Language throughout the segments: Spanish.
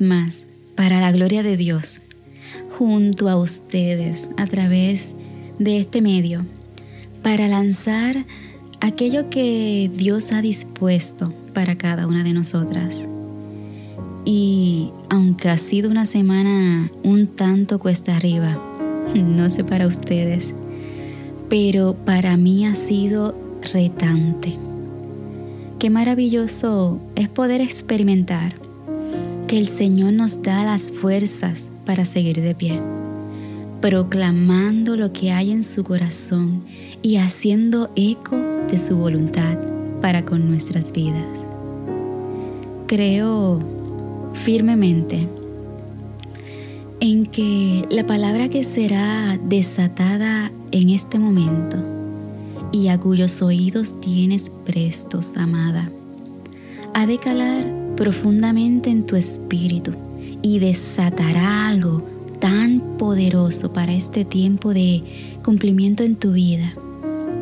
más, para la gloria de Dios, junto a ustedes a través de este medio, para lanzar aquello que Dios ha dispuesto para cada una de nosotras. Y aunque ha sido una semana un tanto cuesta arriba, no sé para ustedes, pero para mí ha sido retante. Qué maravilloso es poder experimentar que el Señor nos da las fuerzas para seguir de pie, proclamando lo que hay en su corazón y haciendo eco de su voluntad para con nuestras vidas. Creo firmemente en que la palabra que será desatada en este momento y a cuyos oídos tienes prestos, amada, ha de calar profundamente en tu espíritu y desatará algo tan poderoso para este tiempo de cumplimiento en tu vida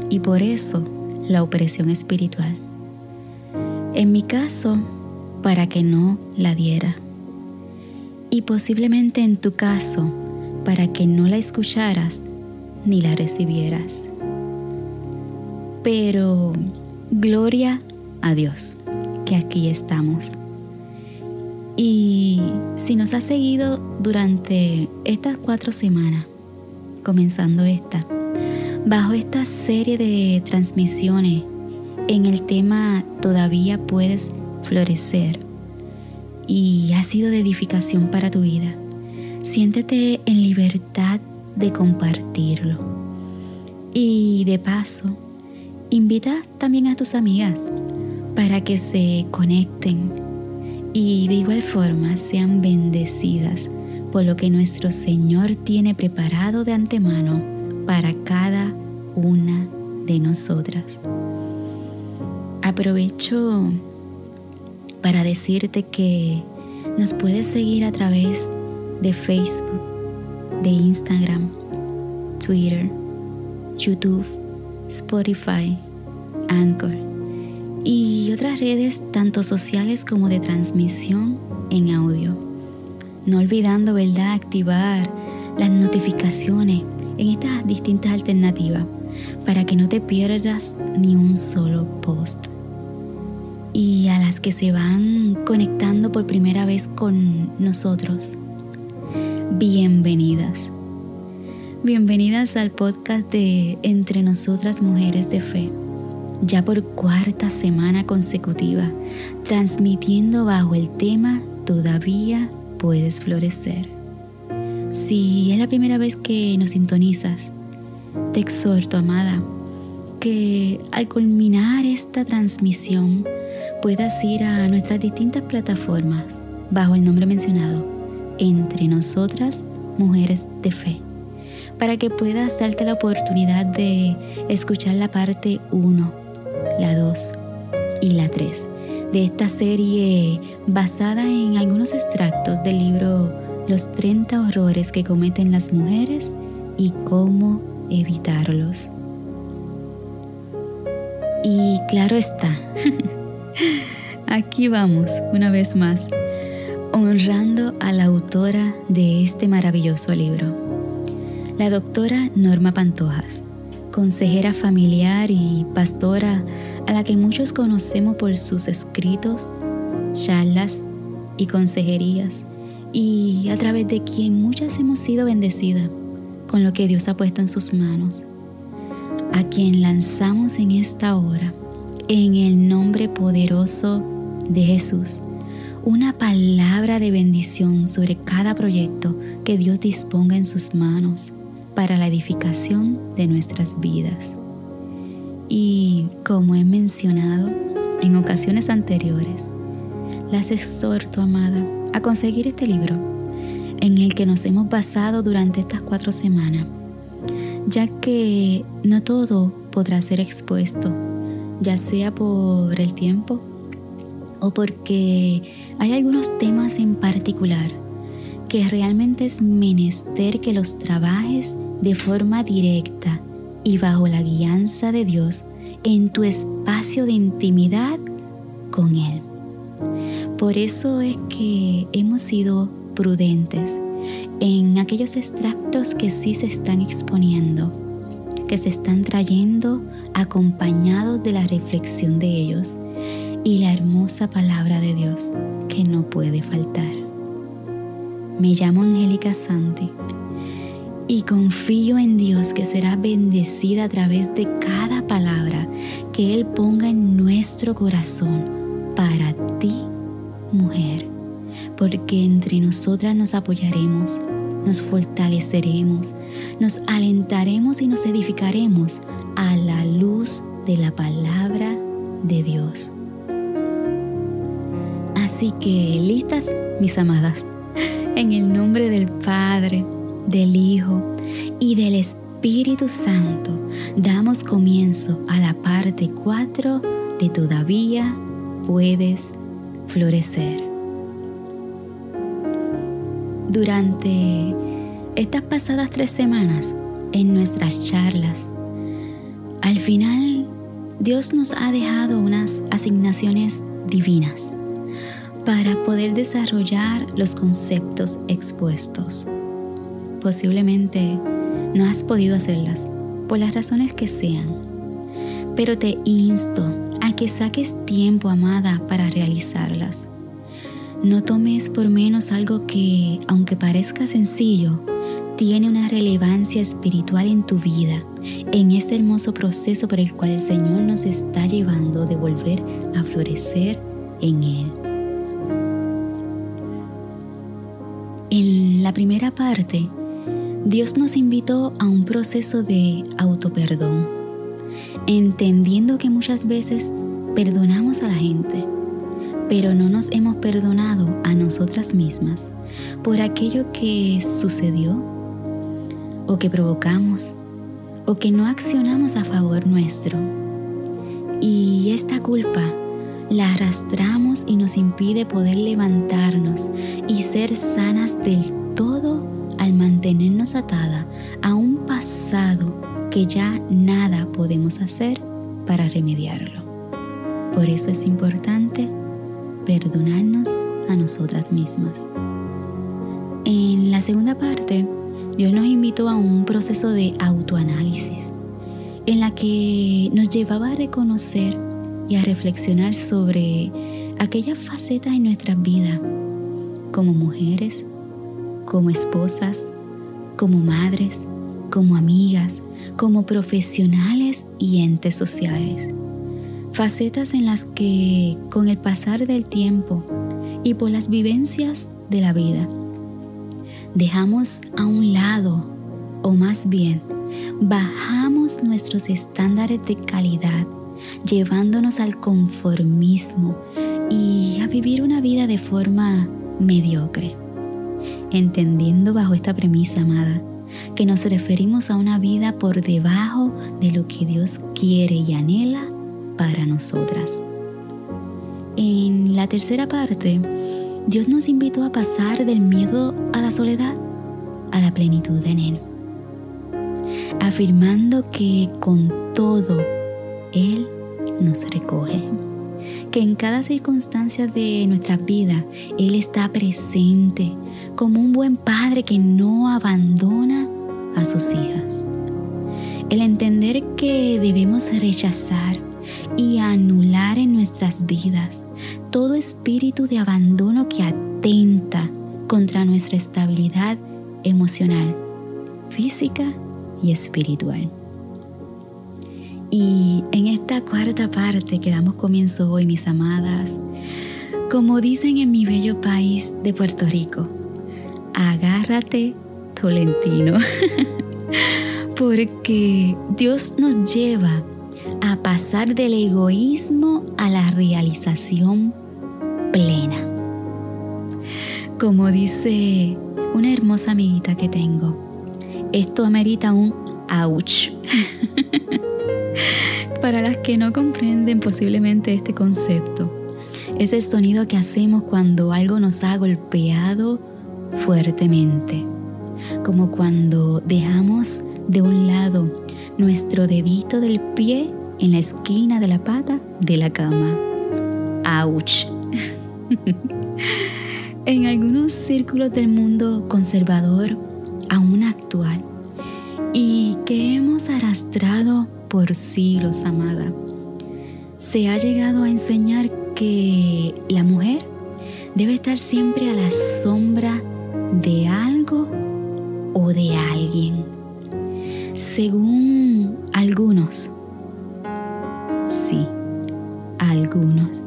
y por eso la opresión espiritual. En mi caso, para que no la diera. Y posiblemente en tu caso, para que no la escucharas ni la recibieras. Pero gloria a Dios, que aquí estamos. Y si nos has seguido durante estas cuatro semanas, comenzando esta, bajo esta serie de transmisiones en el tema Todavía puedes florecer y ha sido de edificación para tu vida, siéntete en libertad de compartirlo. Y de paso, invita también a tus amigas para que se conecten y de igual forma sean bendecidas por lo que nuestro Señor tiene preparado de antemano para cada una de nosotras. Aprovecho para decirte que nos puedes seguir a través de Facebook, de Instagram, Twitter, YouTube, Spotify, Anchor y otras redes tanto sociales como de transmisión en audio. No olvidando, ¿verdad?, activar las notificaciones en estas distintas alternativas para que no te pierdas ni un solo post y a las que se van conectando por primera vez con nosotros. Bienvenidas. Bienvenidas al podcast de Entre Nosotras Mujeres de Fe, ya por cuarta semana consecutiva, transmitiendo bajo el tema Todavía puedes florecer. Si es la primera vez que nos sintonizas, te exhorto, amada, que al culminar esta transmisión puedas ir a nuestras distintas plataformas bajo el nombre mencionado, Entre Nosotras Mujeres de Fe, para que puedas darte la oportunidad de escuchar la parte 1, la 2 y la 3 de esta serie basada en algunos extractos del libro Los 30 horrores que cometen las mujeres y cómo evitarlos. Y claro está, Aquí vamos, una vez más, honrando a la autora de este maravilloso libro, la doctora Norma Pantojas, consejera familiar y pastora a la que muchos conocemos por sus escritos, charlas y consejerías, y a través de quien muchas hemos sido bendecidas con lo que Dios ha puesto en sus manos, a quien lanzamos en esta hora en el nombre poderoso de Jesús una palabra de bendición sobre cada proyecto que Dios disponga en sus manos para la edificación de nuestras vidas. Y como he mencionado en ocasiones anteriores, las exhorto, amada, a conseguir este libro en el que nos hemos basado durante estas cuatro semanas, ya que no todo podrá ser expuesto ya sea por el tiempo o porque hay algunos temas en particular que realmente es menester que los trabajes de forma directa y bajo la guianza de Dios en tu espacio de intimidad con Él. Por eso es que hemos sido prudentes en aquellos extractos que sí se están exponiendo, que se están trayendo acompañados de la reflexión de ellos y la hermosa palabra de Dios que no puede faltar. Me llamo Angélica Santi y confío en Dios que será bendecida a través de cada palabra que Él ponga en nuestro corazón para ti, mujer, porque entre nosotras nos apoyaremos, nos fortaleceremos, nos alentaremos y nos edificaremos a la luz de la palabra de Dios. Así que, listas, mis amadas, en el nombre del Padre, del Hijo y del Espíritu Santo, damos comienzo a la parte 4 de Todavía puedes florecer. Durante estas pasadas tres semanas, en nuestras charlas, al final Dios nos ha dejado unas asignaciones divinas para poder desarrollar los conceptos expuestos. Posiblemente no has podido hacerlas por las razones que sean, pero te insto a que saques tiempo, amada, para realizarlas. No tomes por menos algo que, aunque parezca sencillo, tiene una relevancia espiritual en tu vida, en este hermoso proceso por el cual el Señor nos está llevando de volver a florecer en Él. En la primera parte, Dios nos invitó a un proceso de autoperdón, entendiendo que muchas veces perdonamos a la gente, pero no nos hemos perdonado a nosotras mismas por aquello que sucedió o que provocamos o que no accionamos a favor nuestro. Y esta culpa la arrastramos y nos impide poder levantarnos y ser sanas del todo mantenernos atada a un pasado que ya nada podemos hacer para remediarlo. Por eso es importante perdonarnos a nosotras mismas. En la segunda parte, Dios nos invitó a un proceso de autoanálisis en la que nos llevaba a reconocer y a reflexionar sobre aquellas facetas en nuestra vida como mujeres, como esposas, como madres, como amigas, como profesionales y entes sociales. Facetas en las que con el pasar del tiempo y por las vivencias de la vida, dejamos a un lado, o más bien, bajamos nuestros estándares de calidad llevándonos al conformismo y a vivir una vida de forma mediocre. Entendiendo bajo esta premisa, amada, que nos referimos a una vida por debajo de lo que Dios quiere y anhela para nosotras. En la tercera parte, Dios nos invitó a pasar del miedo a la soledad a la plenitud en Él, afirmando que con todo Él nos recoge. Que en cada circunstancia de nuestra vida Él está presente como un buen padre que no abandona a sus hijas. El entender que debemos rechazar y anular en nuestras vidas todo espíritu de abandono que atenta contra nuestra estabilidad emocional, física y espiritual. Y en esta cuarta parte que damos comienzo hoy, mis amadas, como dicen en mi bello país de Puerto Rico, agárrate Tolentino, porque Dios nos lleva a pasar del egoísmo a la realización plena. Como dice una hermosa amiguita que tengo, esto amerita un ouch. Para las que no comprenden posiblemente este concepto, es el sonido que hacemos cuando algo nos ha golpeado fuertemente, como cuando dejamos de un lado nuestro dedito del pie en la esquina de la pata de la cama. ¡Auch! en algunos círculos del mundo conservador aún actual y que hemos arrastrado por siglos, amada, se ha llegado a enseñar que la mujer debe estar siempre a la sombra de algo o de alguien. Según algunos, sí, algunos,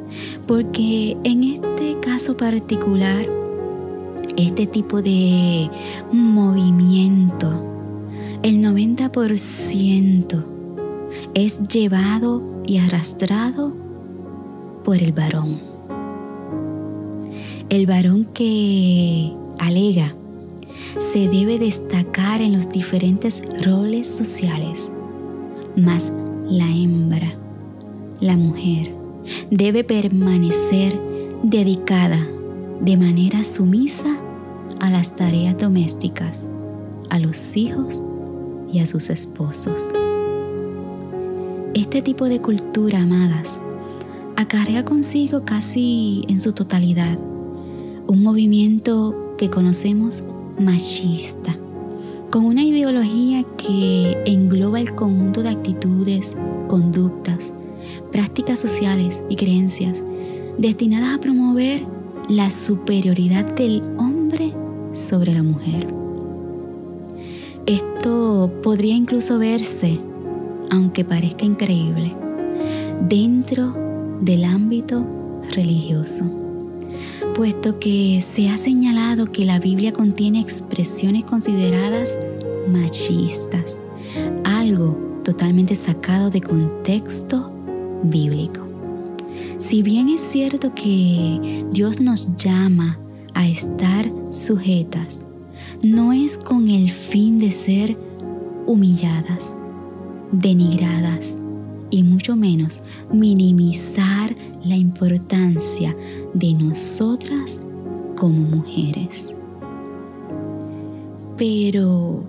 porque en este caso particular, este tipo de movimiento, el 90% es llevado y arrastrado por el varón. El varón que alega se debe destacar en los diferentes roles sociales, mas la hembra, la mujer, debe permanecer dedicada de manera sumisa a las tareas domésticas, a los hijos y a sus esposos. Este tipo de cultura, amadas, acarrea consigo casi en su totalidad un movimiento que conocemos machista, con una ideología que engloba el conjunto de actitudes, conductas, prácticas sociales y creencias destinadas a promover la superioridad del hombre sobre la mujer. Esto podría incluso verse, aunque parezca increíble, dentro del ámbito religioso, puesto que se ha señalado que la Biblia contiene expresiones consideradas machistas, algo totalmente sacado de contexto bíblico. Si bien es cierto que Dios nos llama a estar sujetas, no es con el fin de ser humilladas, denigradas y mucho menos minimizar la importancia de nosotras como mujeres. Pero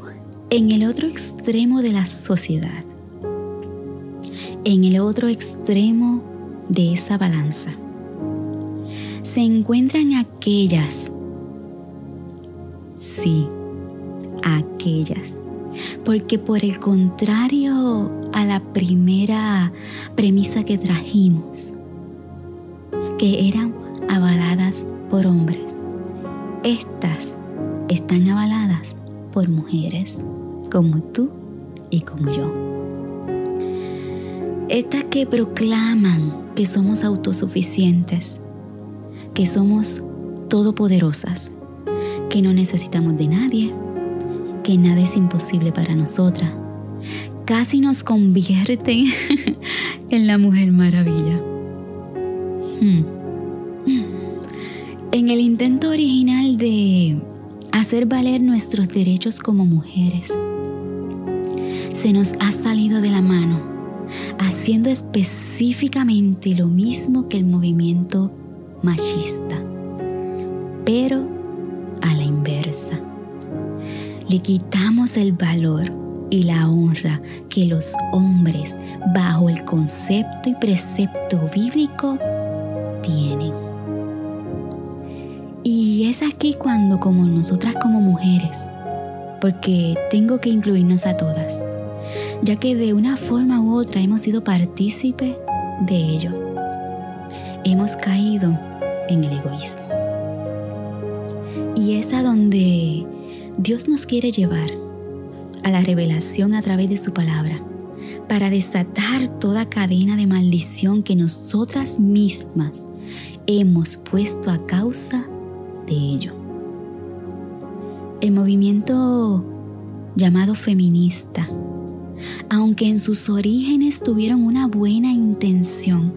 en el otro extremo de la sociedad, en el otro extremo de esa balanza, se encuentran aquellas, sí, aquellas, porque por el contrario a la primera premisa que trajimos, que eran avaladas por hombres, estas están avaladas por mujeres como tú y como yo. Estas que proclaman que somos autosuficientes, que somos todopoderosas, que no necesitamos de nadie, que nada es imposible para nosotras, casi nos convierten en la mujer maravilla. Hmm. En el intento original de hacer valer nuestros derechos como mujeres, se nos ha salido de la mano haciendo específicamente lo mismo que el movimiento machista, pero a la inversa. Le quitamos el valor y la honra que los hombres bajo el concepto y precepto bíblico tienen. Y es aquí cuando como nosotras como mujeres, porque tengo que incluirnos a todas, ya que de una forma u otra hemos sido partícipe de ello. Hemos caído en el egoísmo. Y es a donde Dios nos quiere llevar, a la revelación a través de su palabra, para desatar toda cadena de maldición que nosotras mismas hemos puesto a causa de ello. El movimiento llamado feminista aunque en sus orígenes tuvieron una buena intención.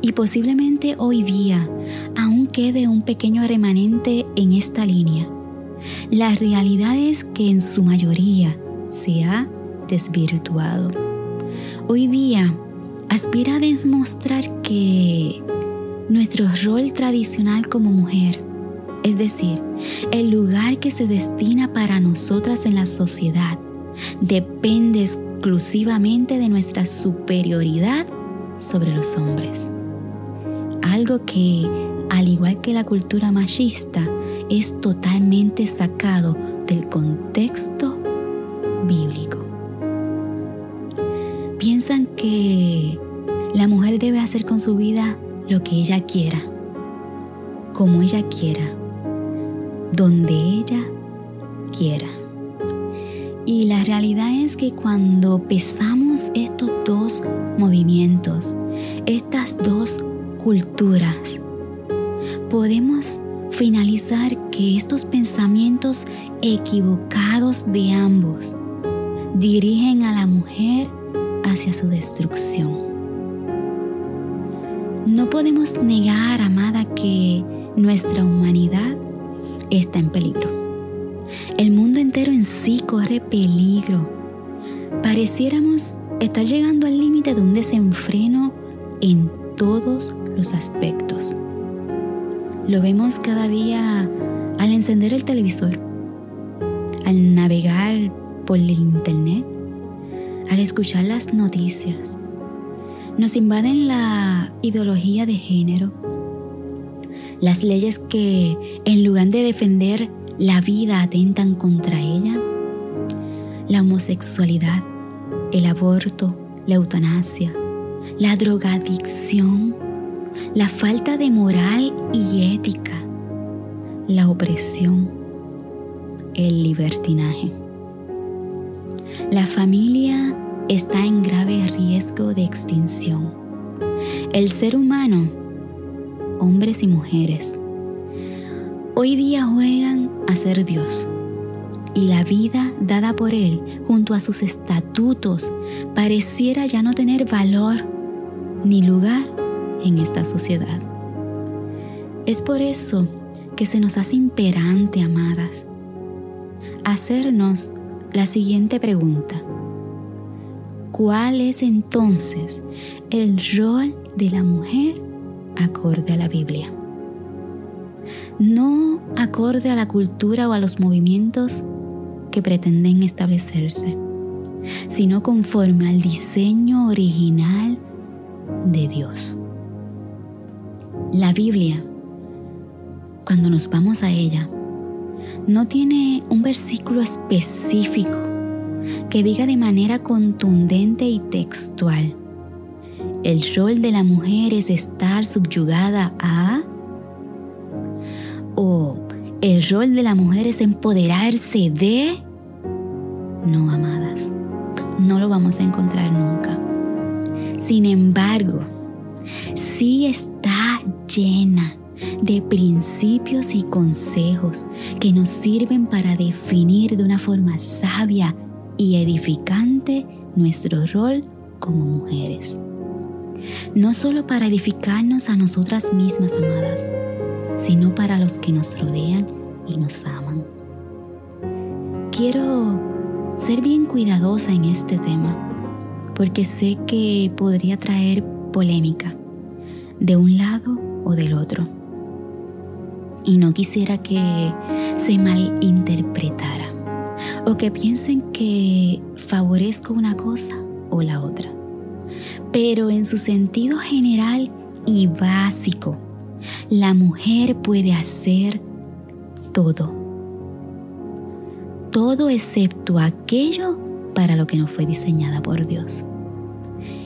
Y posiblemente hoy día aún quede un pequeño remanente en esta línea. La realidad es que en su mayoría se ha desvirtuado. Hoy día aspira a demostrar que nuestro rol tradicional como mujer, es decir, el lugar que se destina para nosotras en la sociedad, depende exclusivamente de nuestra superioridad sobre los hombres. Algo que al igual que la cultura machista, es totalmente sacado del contexto bíblico. Piensan que la mujer debe hacer con su vida lo que ella quiera, como ella quiera, donde ella quiera. Y la realidad es que cuando pesamos estos dos movimientos, estas dos culturas, equivocados de ambos dirigen a la mujer hacia su destrucción. No podemos negar, amada, que nuestra humanidad está en peligro. El mundo entero en sí corre peligro. Pareciéramos estar llegando al límite de un desenfreno en todos los aspectos. Lo vemos cada día al encender el televisor, al navegar por el internet, al escuchar las noticias. Nos invaden la ideología de género, las leyes que en lugar de defender la vida atentan contra ella, la homosexualidad, el aborto, la eutanasia, la drogadicción, la falta de moral y ética, la opresión, el libertinaje. La familia está en grave riesgo de extinción. El ser humano, hombres y mujeres, hoy día juegan a ser Dios y la vida dada por Él junto a sus estatutos pareciera ya no tener valor ni lugar en esta sociedad. Es por eso que se nos hace imperante, amadas, hacernos la siguiente pregunta. ¿Cuál es entonces el rol de la mujer acorde a la Biblia? No acorde a la cultura o a los movimientos que pretenden establecerse, sino conforme al diseño original de Dios. La Biblia, cuando nos vamos a ella, no tiene un versículo específico que diga de manera contundente y textual, el rol de la mujer es estar subyugada a... o el rol de la mujer es empoderarse de... No, amadas, no lo vamos a encontrar nunca. Sin embargo, sí está llena de principios y consejos que nos sirven para definir de una forma sabia y edificante nuestro rol como mujeres. No solo para edificarnos a nosotras mismas, amadas, sino para los que nos rodean y nos aman. Quiero ser bien cuidadosa en este tema, porque sé que podría traer polémica de un lado o del otro. Y no quisiera que se malinterpretara o que piensen que favorezco una cosa o la otra. Pero en su sentido general y básico, la mujer puede hacer todo. Todo excepto aquello para lo que no fue diseñada por Dios.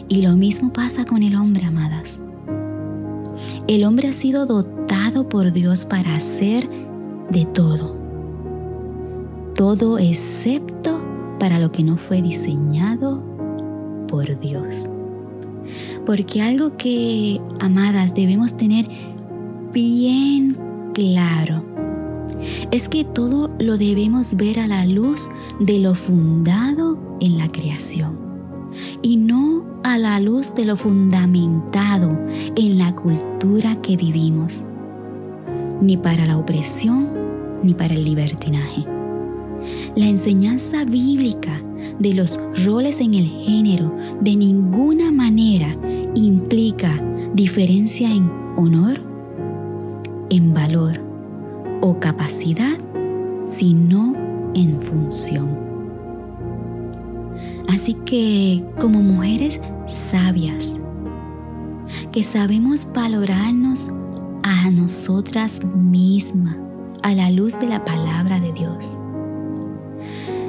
Y lo mismo pasa con el hombre, amadas. El hombre ha sido dotado por Dios para hacer de todo. Todo excepto para lo que no fue diseñado por Dios. Porque algo que, amadas, debemos tener bien claro es que todo lo debemos ver a la luz de lo fundado en la creación y no a la luz de lo fundamentado en la cultura que vivimos, ni para la opresión ni para el libertinaje. La enseñanza bíblica de los roles en el género de ninguna manera implica diferencia en honor, en valor o capacidad, sino en función. Así que como mujeres sabias, que sabemos valorarnos a nosotras mismas a la luz de la palabra de Dios.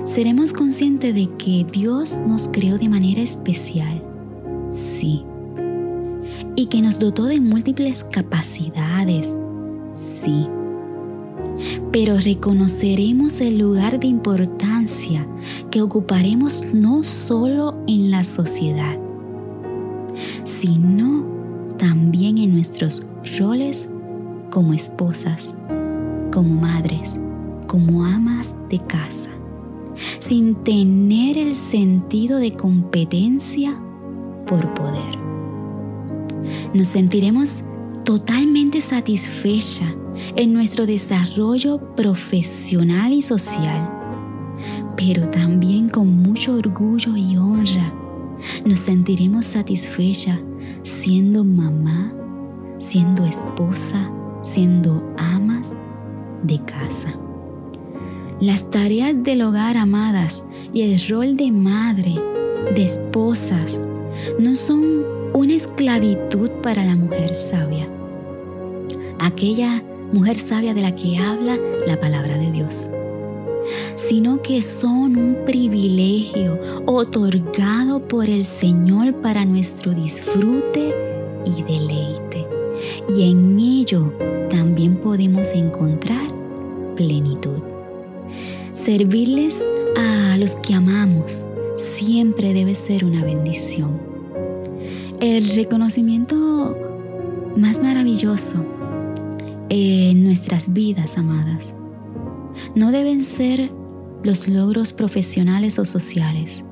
Seremos conscientes de que Dios nos creó de manera especial, sí, y que nos dotó de múltiples capacidades, sí. Pero reconoceremos el lugar de importancia que ocuparemos no solo en la sociedad, sino también en nuestros roles como esposas, como madres, como amas de casa, sin tener el sentido de competencia por poder. Nos sentiremos totalmente satisfecha en nuestro desarrollo profesional y social, pero también con mucho orgullo y honra nos sentiremos satisfecha siendo mamá, siendo esposa, siendo amas de casa. Las tareas del hogar, amadas, y el rol de madre, de esposas, no son una esclavitud para la mujer sabia. Aquella mujer sabia de la que habla la palabra de Dios sino que son un privilegio otorgado por el Señor para nuestro disfrute y deleite. Y en ello también podemos encontrar plenitud. Servirles a los que amamos siempre debe ser una bendición. El reconocimiento más maravilloso en nuestras vidas, amadas, no deben ser los logros profesionales o sociales,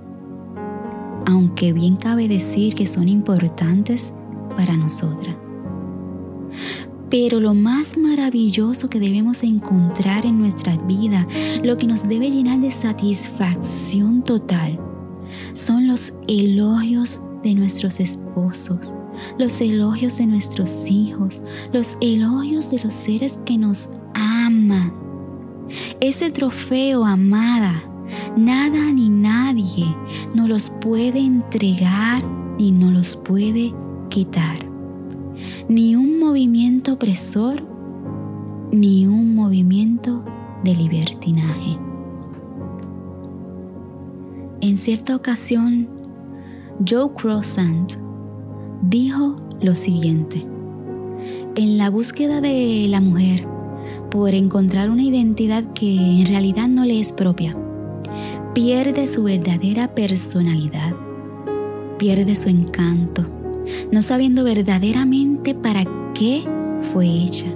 aunque bien cabe decir que son importantes para nosotras. Pero lo más maravilloso que debemos encontrar en nuestra vida, lo que nos debe llenar de satisfacción total, son los elogios de nuestros esposos, los elogios de nuestros hijos, los elogios de los seres que nos aman ese trofeo, amada, nada ni nadie nos los puede entregar ni nos los puede quitar. Ni un movimiento opresor, ni un movimiento de libertinaje. En cierta ocasión, Joe Croissant dijo lo siguiente. En la búsqueda de la mujer, por encontrar una identidad que en realidad no le es propia. Pierde su verdadera personalidad, pierde su encanto, no sabiendo verdaderamente para qué fue hecha,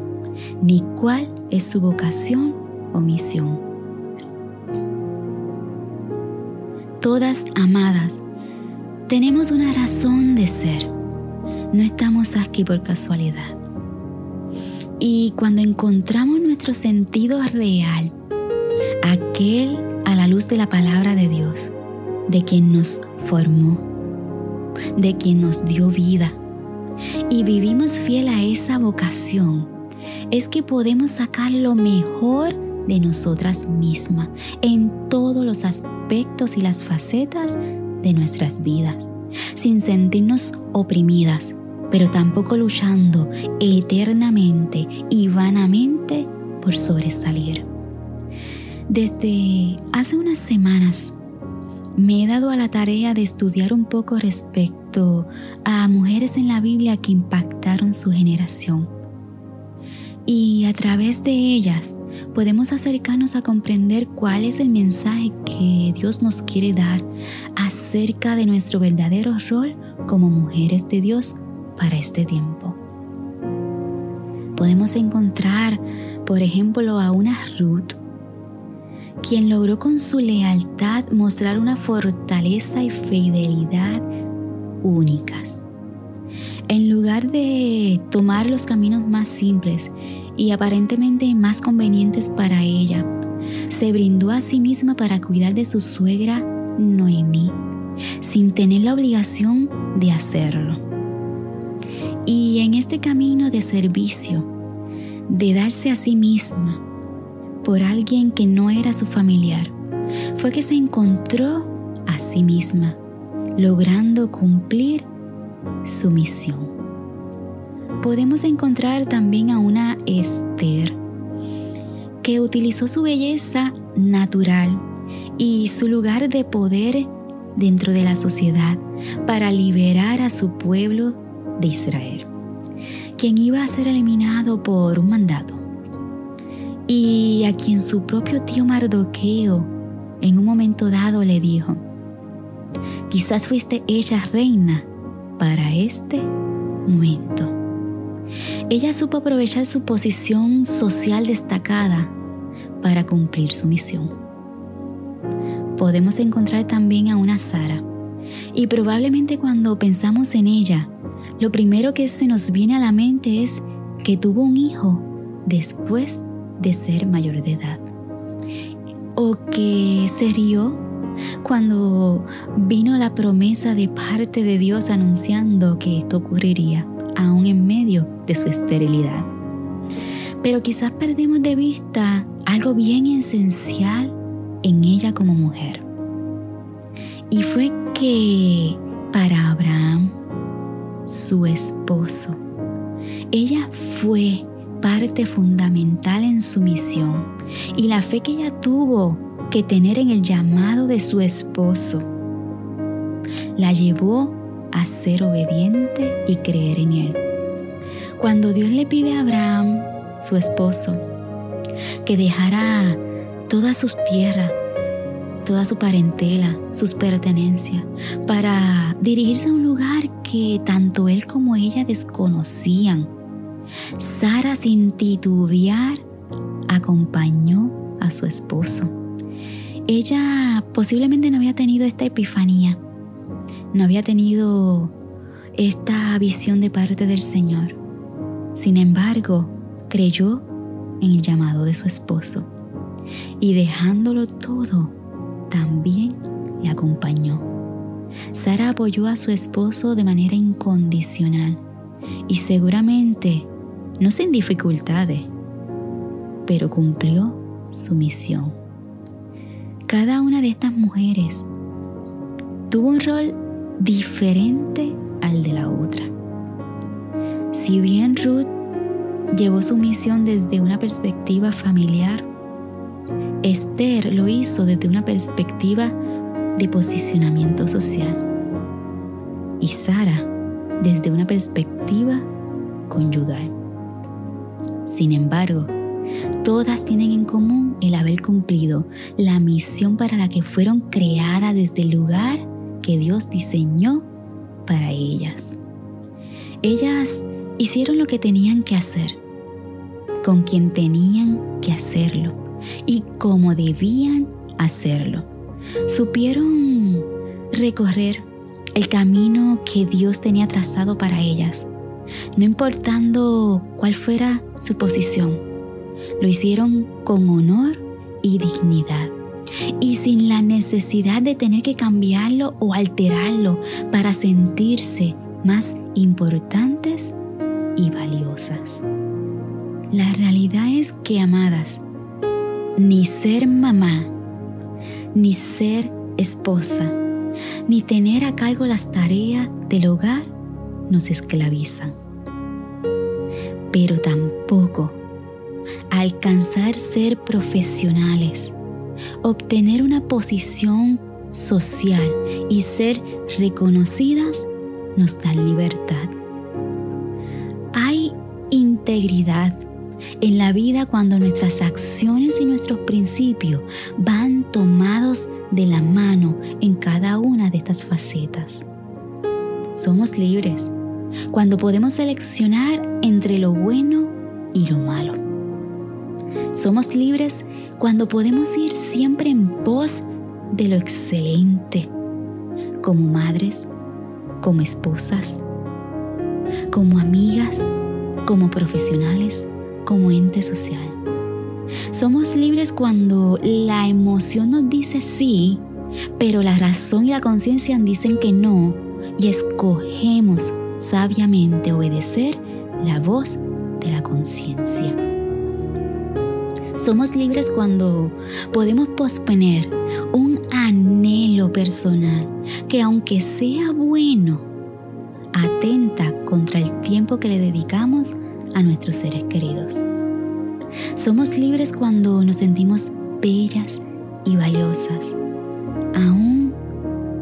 ni cuál es su vocación o misión. Todas amadas, tenemos una razón de ser. No estamos aquí por casualidad. Y cuando encontramos nuestro sentido real, aquel a la luz de la palabra de Dios, de quien nos formó, de quien nos dio vida, y vivimos fiel a esa vocación, es que podemos sacar lo mejor de nosotras mismas en todos los aspectos y las facetas de nuestras vidas, sin sentirnos oprimidas, pero tampoco luchando eternamente y vanamente por sobresalir. Desde hace unas semanas me he dado a la tarea de estudiar un poco respecto a mujeres en la Biblia que impactaron su generación. Y a través de ellas podemos acercarnos a comprender cuál es el mensaje que Dios nos quiere dar acerca de nuestro verdadero rol como mujeres de Dios para este tiempo. Podemos encontrar, por ejemplo, a una Ruth, quien logró con su lealtad mostrar una fortaleza y fidelidad únicas. En lugar de tomar los caminos más simples y aparentemente más convenientes para ella, se brindó a sí misma para cuidar de su suegra Noemí, sin tener la obligación de hacerlo. Y en este camino de servicio, de darse a sí misma por alguien que no era su familiar, fue que se encontró a sí misma, logrando cumplir su misión. podemos encontrar también a una Esther que utilizó su belleza natural y su lugar de poder dentro de la sociedad para liberar a su pueblo de Israel, quien iba a ser eliminado por un mandato y a quien su propio tío Mardoqueo en un momento dado le dijo, quizás fuiste ella reina para este momento. Ella supo aprovechar su posición social destacada para cumplir su misión. Podemos encontrar también a una Sara, y probablemente cuando pensamos en ella, lo primero que se nos viene a la mente es que tuvo un hijo después de ser mayor de edad. O que se rió cuando vino la promesa de parte de Dios anunciando que esto ocurriría, aún en medio de su esterilidad. Pero quizás perdemos de vista algo bien esencial en ella como mujer. Y fue que para Abraham, su esposo, ella fue parte fundamental en su misión y la fe que ella tuvo que tener en el llamado de su esposo la llevó a ser obediente y creer en él. Cuando Dios le pide a Abraham, su esposo, que dejara toda sus tierras, toda su parentela, sus pertenencias, para dirigirse a un lugar que tanto él como ella desconocían, Sara sin titubear acompañó a su esposo. Ella posiblemente no había tenido esta epifanía, no había tenido esta visión de parte del Señor. Sin embargo, creyó en el llamado de su esposo y dejándolo todo, también le acompañó. Sara apoyó a su esposo de manera incondicional y seguramente no sin dificultades, pero cumplió su misión. Cada una de estas mujeres tuvo un rol diferente al de la otra. Si bien Ruth llevó su misión desde una perspectiva familiar, Esther lo hizo desde una perspectiva de posicionamiento social y Sara desde una perspectiva conyugal. Sin embargo, todas tienen en común el haber cumplido la misión para la que fueron creadas desde el lugar que Dios diseñó para ellas. Ellas hicieron lo que tenían que hacer, con quien tenían que hacerlo y cómo debían hacerlo. Supieron recorrer el camino que Dios tenía trazado para ellas no importando cuál fuera su posición. Lo hicieron con honor y dignidad y sin la necesidad de tener que cambiarlo o alterarlo para sentirse más importantes y valiosas. La realidad es que, amadas, ni ser mamá, ni ser esposa, ni tener a cargo las tareas del hogar nos esclavizan. Pero tampoco alcanzar ser profesionales, obtener una posición social y ser reconocidas nos dan libertad. Hay integridad en la vida cuando nuestras acciones y nuestros principios van tomados de la mano en cada una de estas facetas. Somos libres cuando podemos seleccionar entre lo bueno y lo malo. Somos libres cuando podemos ir siempre en pos de lo excelente, como madres, como esposas, como amigas, como profesionales, como ente social. Somos libres cuando la emoción nos dice sí, pero la razón y la conciencia dicen que no y escogemos sabiamente obedecer la voz de la conciencia. Somos libres cuando podemos posponer un anhelo personal que aunque sea bueno, atenta contra el tiempo que le dedicamos a nuestros seres queridos. Somos libres cuando nos sentimos bellas y valiosas, aún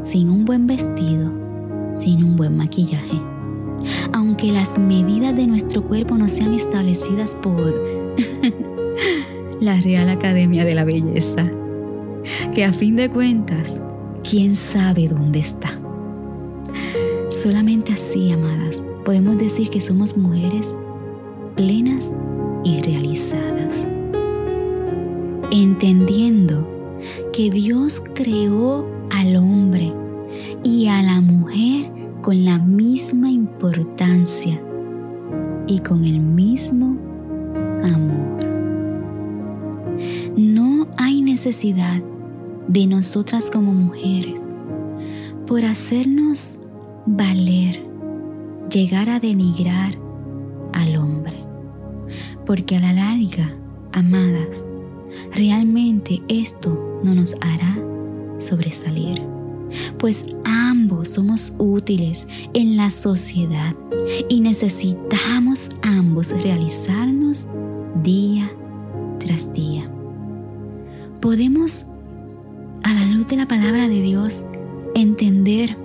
sin un buen vestido, sin un buen maquillaje. Aunque las medidas de nuestro cuerpo no sean establecidas por la Real Academia de la Belleza, que a fin de cuentas, ¿quién sabe dónde está? Solamente así, amadas, podemos decir que somos mujeres plenas y realizadas. Entendiendo que Dios creó al hombre y a la mujer con la misma importancia y con el mismo amor. No hay necesidad de nosotras como mujeres por hacernos valer, llegar a denigrar al hombre. Porque a la larga, amadas, realmente esto no nos hará sobresalir. Pues ambos somos útiles en la sociedad y necesitamos ambos realizarnos día tras día. Podemos, a la luz de la palabra de Dios, entender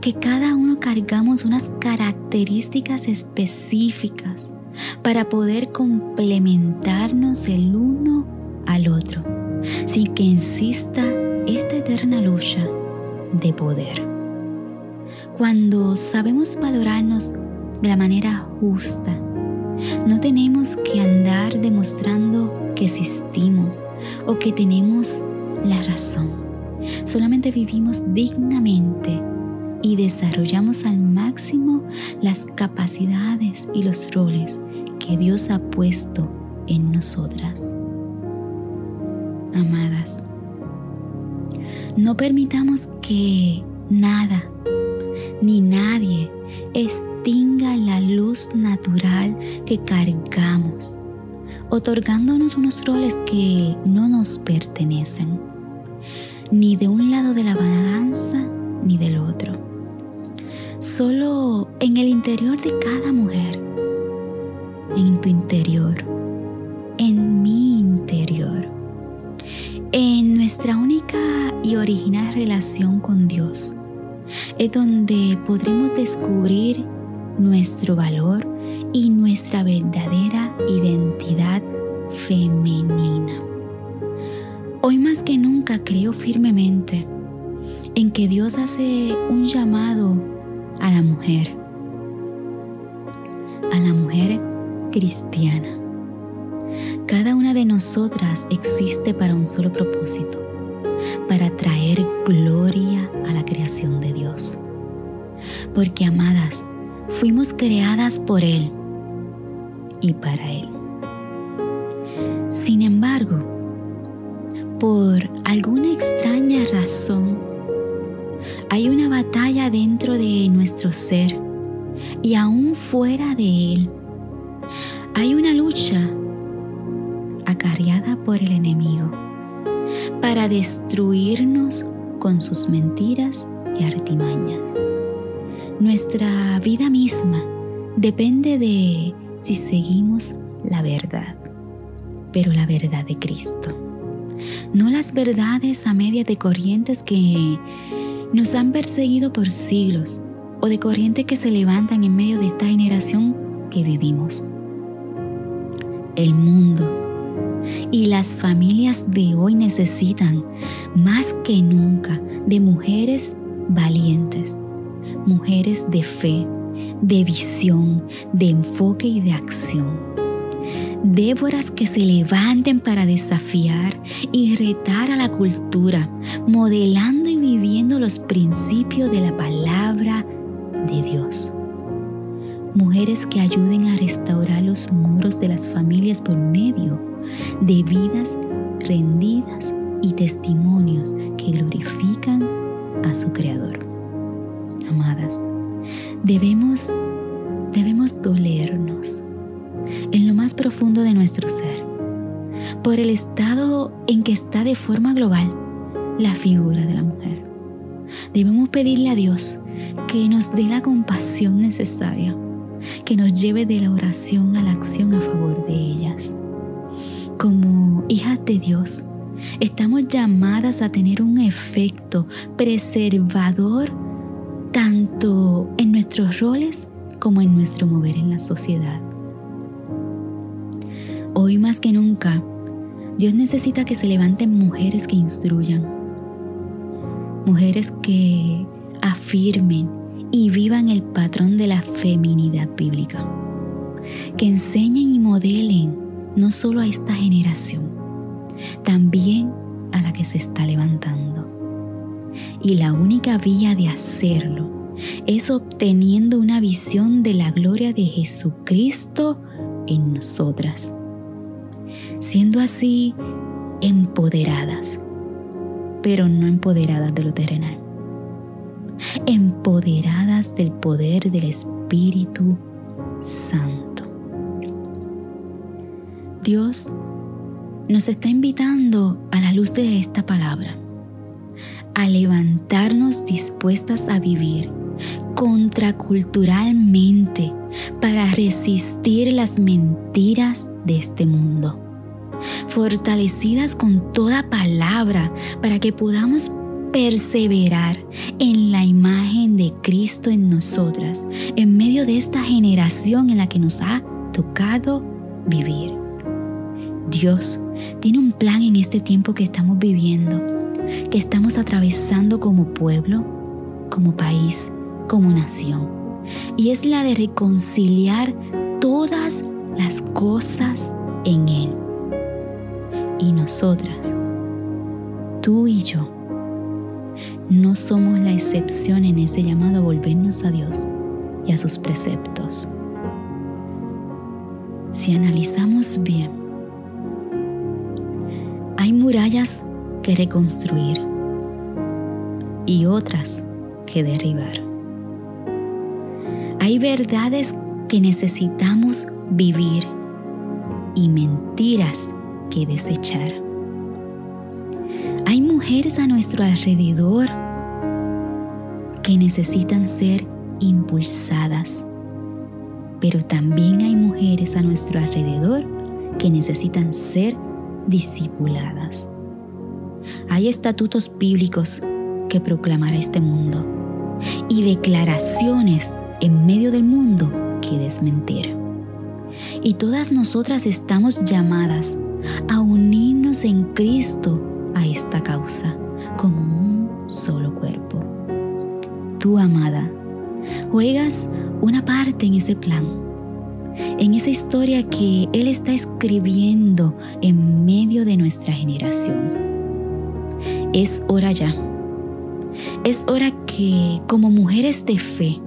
que cada uno cargamos unas características específicas para poder complementarnos el uno al otro, sin que insista eterna lucha de poder. Cuando sabemos valorarnos de la manera justa, no tenemos que andar demostrando que existimos o que tenemos la razón. Solamente vivimos dignamente y desarrollamos al máximo las capacidades y los roles que Dios ha puesto en nosotras. Amadas, no permitamos que nada ni nadie extinga la luz natural que cargamos, otorgándonos unos roles que no nos pertenecen, ni de un lado de la balanza ni del otro. Solo en el interior de cada mujer, en tu interior, en nuestra única y original relación con Dios, es donde podremos descubrir nuestro valor y nuestra verdadera identidad femenina. Hoy más que nunca creo firmemente en que Dios hace un llamado a la mujer, a la mujer cristiana. Cada una de nosotras existe para un solo propósito, para traer gloria a la creación de Dios. Porque, amadas, fuimos creadas por Él y para Él. Sin embargo, por alguna extraña razón, hay una batalla dentro de nuestro ser y aún fuera de él. Hay una lucha acarreada por el enemigo para destruirnos con sus mentiras y artimañas. Nuestra vida misma depende de si seguimos la verdad, pero la verdad de Cristo. No las verdades a media de corrientes que nos han perseguido por siglos o de corrientes que se levantan en medio de esta generación que vivimos. El mundo y las familias de hoy necesitan más que nunca de mujeres valientes, mujeres de fe, de visión, de enfoque y de acción Déboras que se levanten para desafiar y retar a la cultura, modelando y viviendo los principios de la palabra de Dios. Mujeres que ayuden a restaurar los muros de las familias por medio de vidas rendidas y testimonios que glorifican a su Creador. Amadas, debemos, debemos dolernos en lo más profundo de nuestro ser, por el estado en que está de forma global la figura de la mujer, debemos pedirle a Dios que nos dé la compasión necesaria, que nos lleve de la oración a la acción a favor de ellas. Como hijas de Dios, estamos llamadas a tener un efecto preservador tanto en nuestros roles como en nuestro mover en la sociedad. Hoy más que nunca, Dios necesita que se levanten mujeres que instruyan, mujeres que afirmen y vivan el patrón de la feminidad bíblica, que enseñen y modelen no solo a esta generación, también a la que se está levantando. Y la única vía de hacerlo es obteniendo una visión de la gloria de Jesucristo en nosotras. Siendo así empoderadas, pero no empoderadas de lo terrenal. Empoderadas del poder del Espíritu Santo. Dios nos está invitando a la luz de esta palabra a levantarnos dispuestas a vivir contraculturalmente para resistir las mentiras de este mundo. Fortalecidas con toda palabra para que podamos perseverar en la imagen de Cristo en nosotras, en medio de esta generación en la que nos ha tocado vivir. Dios tiene un plan en este tiempo que estamos viviendo, que estamos atravesando como pueblo, como país, como nación. Y es la de reconciliar todas las cosas en Él. Y nosotras, tú y yo, no somos la excepción en ese llamado a volvernos a Dios y a sus preceptos. Si analizamos bien, murallas que reconstruir y otras que derribar. Hay verdades que necesitamos vivir y mentiras que desechar. Hay mujeres a nuestro alrededor que necesitan ser impulsadas, pero también hay mujeres a nuestro alrededor que necesitan ser discipuladas. Hay estatutos bíblicos que proclamará este mundo y declaraciones en medio del mundo que desmentir. Y todas nosotras estamos llamadas a unirnos en Cristo a esta causa como un solo cuerpo. Tú, amada, juegas una parte en ese plan, en esa historia que Él está escribiendo en medio de nuestra generación. Es hora ya. Es hora que como mujeres de fe,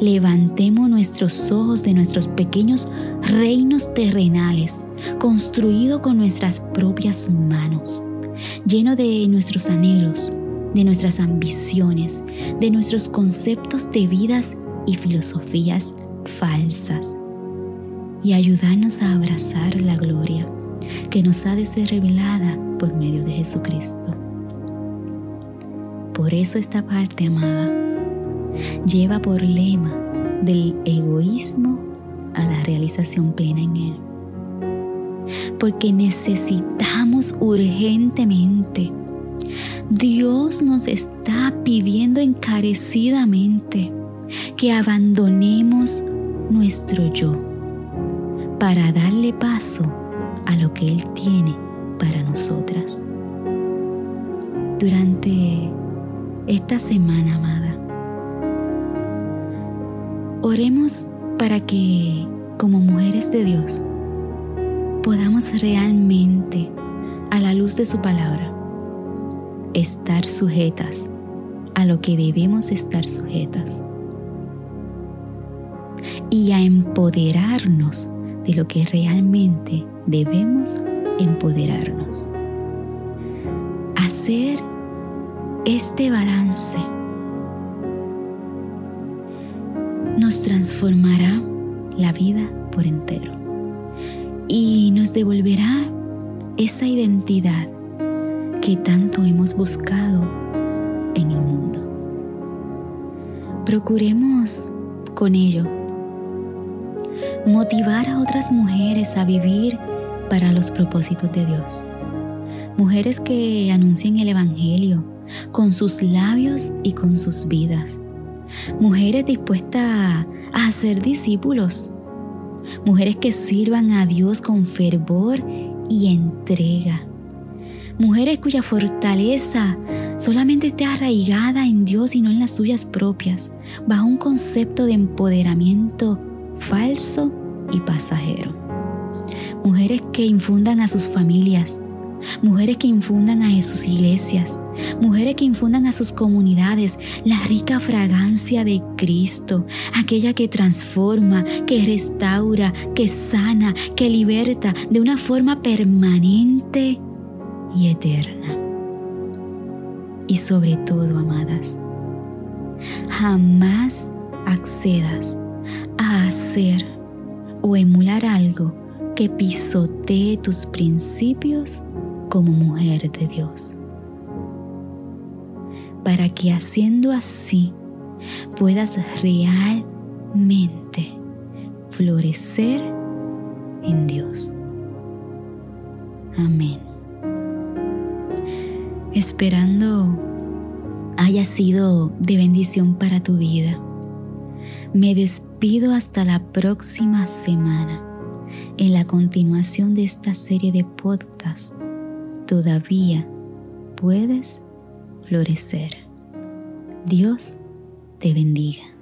levantemos nuestros ojos de nuestros pequeños reinos terrenales, construidos con nuestras propias manos, lleno de nuestros anhelos, de nuestras ambiciones, de nuestros conceptos de vidas y filosofías falsas, y ayudarnos a abrazar la gloria que nos ha de ser revelada por medio de Jesucristo. Por eso esta parte, amada, lleva por lema del egoísmo a la realización plena en Él. Porque necesitamos urgentemente. Dios nos está pidiendo encarecidamente que abandonemos nuestro yo para darle paso a lo que Él tiene para nosotras. Durante esta semana, amada, Oremos para que, como mujeres de Dios, podamos realmente, a la luz de su palabra, estar sujetas a lo que debemos estar sujetas y a empoderarnos de lo que realmente debemos empoderarnos. Hacer este balance nos transformará la vida por entero y nos devolverá esa identidad que tanto hemos buscado en el mundo. Procuremos con ello motivar a otras mujeres a vivir para los propósitos de Dios. Mujeres que anuncien el Evangelio con sus labios y con sus vidas. Mujeres dispuestas a ser discípulos. Mujeres que sirvan a Dios con fervor y entrega. Mujeres cuya fortaleza solamente esté arraigada en Dios y no en las suyas propias, bajo un concepto de empoderamiento falso y pasajero. Mujeres que infundan a sus familias, mujeres que infundan a sus iglesias, mujeres que infundan a sus comunidades la rica fragancia de Cristo, aquella que transforma, que restaura, que sana, que liberta de una forma permanente y eterna. Y sobre todo, amadas, jamás accedas a hacer o emular algo que pisotee tus principios como mujer de Dios. Para que haciendo así puedas realmente florecer en Dios. Amén. Esperando haya sido de bendición para tu vida. Me despido hasta la próxima semana en la continuación de esta serie de podcasts todavía puedes florecer. Dios te bendiga.